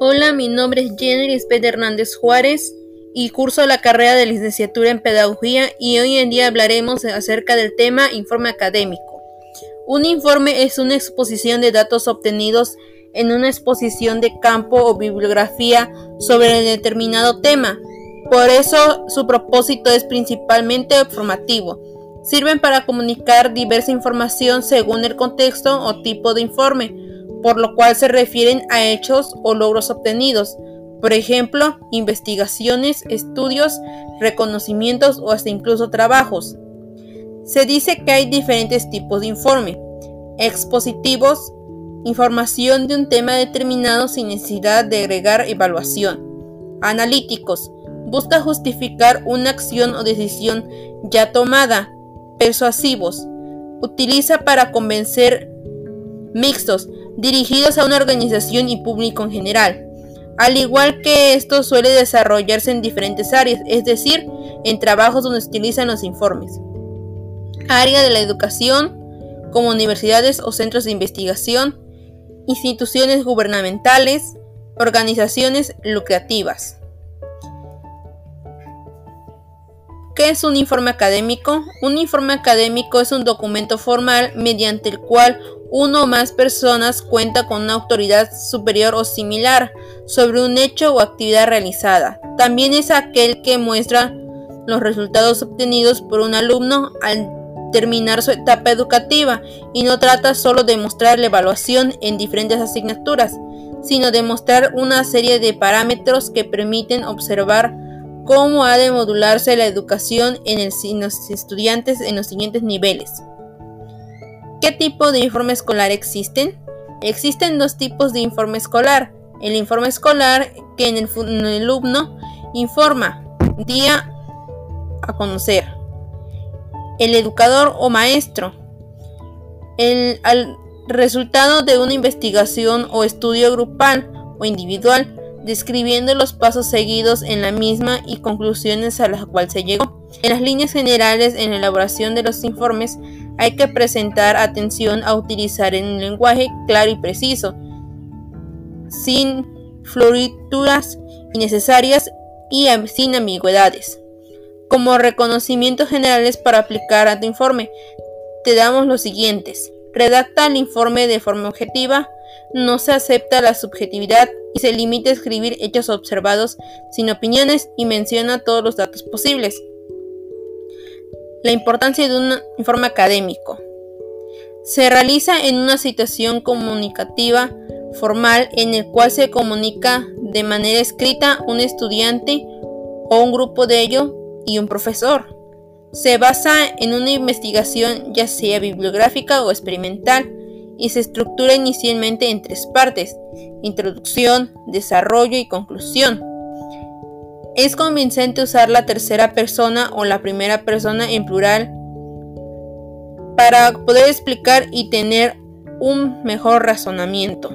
Hola, mi nombre es Jenny Lisbeth Hernández Juárez y curso la carrera de licenciatura en Pedagogía y hoy en día hablaremos acerca del tema informe académico. Un informe es una exposición de datos obtenidos en una exposición de campo o bibliografía sobre determinado tema. Por eso su propósito es principalmente formativo. Sirven para comunicar diversa información según el contexto o tipo de informe por lo cual se refieren a hechos o logros obtenidos, por ejemplo, investigaciones, estudios, reconocimientos o hasta incluso trabajos. Se dice que hay diferentes tipos de informe. Expositivos, información de un tema determinado sin necesidad de agregar evaluación. Analíticos, busca justificar una acción o decisión ya tomada. Persuasivos, utiliza para convencer. Mixtos, dirigidos a una organización y público en general. Al igual que esto suele desarrollarse en diferentes áreas, es decir, en trabajos donde se utilizan los informes. Área de la educación, como universidades o centros de investigación, instituciones gubernamentales, organizaciones lucrativas. ¿Qué es un informe académico? Un informe académico es un documento formal mediante el cual uno o más personas cuenta con una autoridad superior o similar sobre un hecho o actividad realizada. También es aquel que muestra los resultados obtenidos por un alumno al terminar su etapa educativa y no trata solo de mostrar la evaluación en diferentes asignaturas, sino de mostrar una serie de parámetros que permiten observar cómo ha de modularse la educación en, los estudiantes en los siguientes niveles. ¿Qué tipo de informe escolar existen? Existen dos tipos de informe escolar. El informe escolar que en el, alumno informa día a conocer. El educador o maestro. El resultado de una investigación o estudio grupal o individual describiendo los pasos seguidos en la misma y conclusiones a las cuales se llegó. En las líneas generales, en la elaboración de los informes, hay que presentar atención a utilizar un lenguaje claro y preciso, sin florituras innecesarias y sin ambigüedades. Como reconocimientos generales para aplicar a tu informe, te damos los siguientes. Redacta el informe de forma objetiva, no se acepta la subjetividad y se limita a escribir hechos observados sin opiniones y menciona todos los datos posibles. La importancia de un informe académico. Se realiza en una situación comunicativa formal en el cual se comunica de manera escrita un estudiante o un grupo de ellos y un profesor. Se basa en una investigación ya sea bibliográfica o experimental y se estructura inicialmente en tres partes, introducción, desarrollo y conclusión. Es convincente usar la tercera persona o la primera persona en plural para poder explicar y tener un mejor razonamiento.